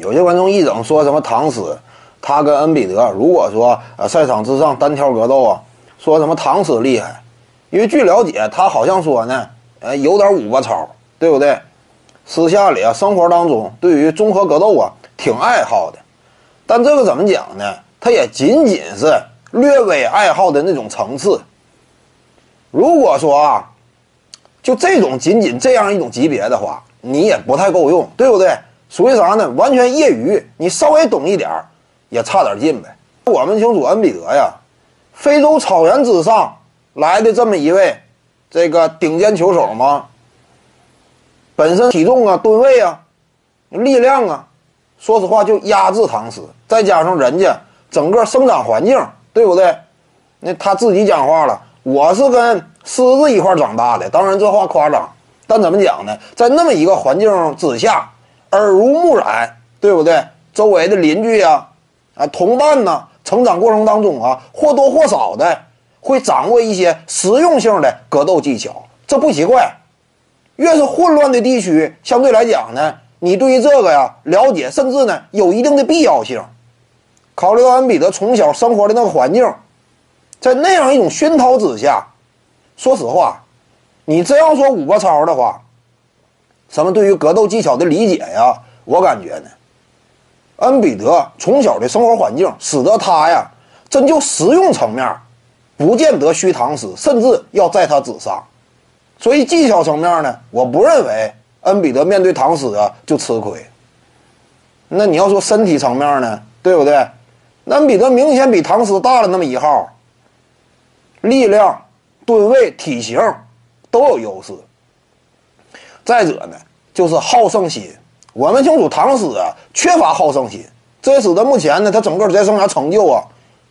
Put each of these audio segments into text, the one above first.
有些观众一整说什么唐斯，他跟恩比德，如果说呃赛场之上单挑格斗啊，说什么唐斯厉害，因为据了解，他好像说呢，呃有点五八超，对不对？私下里啊，生活当中对于综合格斗啊挺爱好的，但这个怎么讲呢？他也仅仅是略微爱好的那种层次。如果说啊，就这种仅仅这样一种级别的话，你也不太够用，对不对？属于啥呢？完全业余，你稍微懂一点儿，也差点劲呗。我们清楚，恩比德呀，非洲草原之上来的这么一位这个顶尖球手吗？本身体重啊、吨位啊、力量啊，说实话就压制唐斯，再加上人家整个生长环境，对不对？那他自己讲话了，我是跟狮子一块长大的，当然这话夸张，但怎么讲呢？在那么一个环境之下，耳濡目染，对不对？周围的邻居呀、啊同伴呐，成长过程当中啊，或多或少的会掌握一些实用性的格斗技巧，这不奇怪。越是混乱的地区，相对来讲呢，你对于这个呀了解，甚至呢有一定的必要性。考虑到恩比德从小生活的那个环境，在那样一种熏陶之下，说实话，你真要说五八超的话，什么对于格斗技巧的理解呀，我感觉呢，恩比德从小的生活环境使得他呀，真就实用层面，不见得虚唐斯，甚至要在他之上。所以技巧层面呢，我不认为恩比德面对唐斯啊就吃亏。那你要说身体层面呢，对不对？那恩比德明显比唐斯大了那么一号，力量、吨位、体型都有优势。再者呢，就是好胜心。我们清楚唐斯啊缺乏好胜心，这也使得目前呢他整个职业生涯成就啊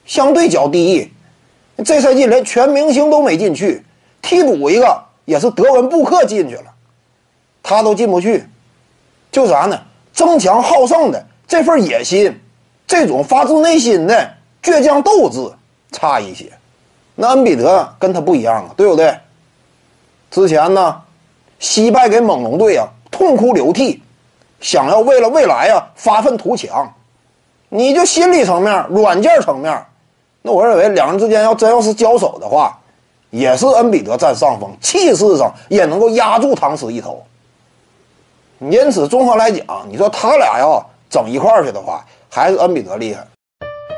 相对较低。这赛季连全明星都没进去，替补一个也是德文布克进去了，他都进不去，就啥呢？争强好胜的这份野心，这种发自内心的倔强斗志差一些。那恩比德跟他不一样啊，对不对？之前呢，惜败给猛龙队啊，痛哭流涕，想要为了未来啊发愤图强。你就心理层面、软件层面，那我认为两人之间要真要是交手的话，也是恩比德占上风，气势上也能够压住唐斯一头。因此，综合来讲，你说他俩要整一块儿去的话，还是恩比德厉害。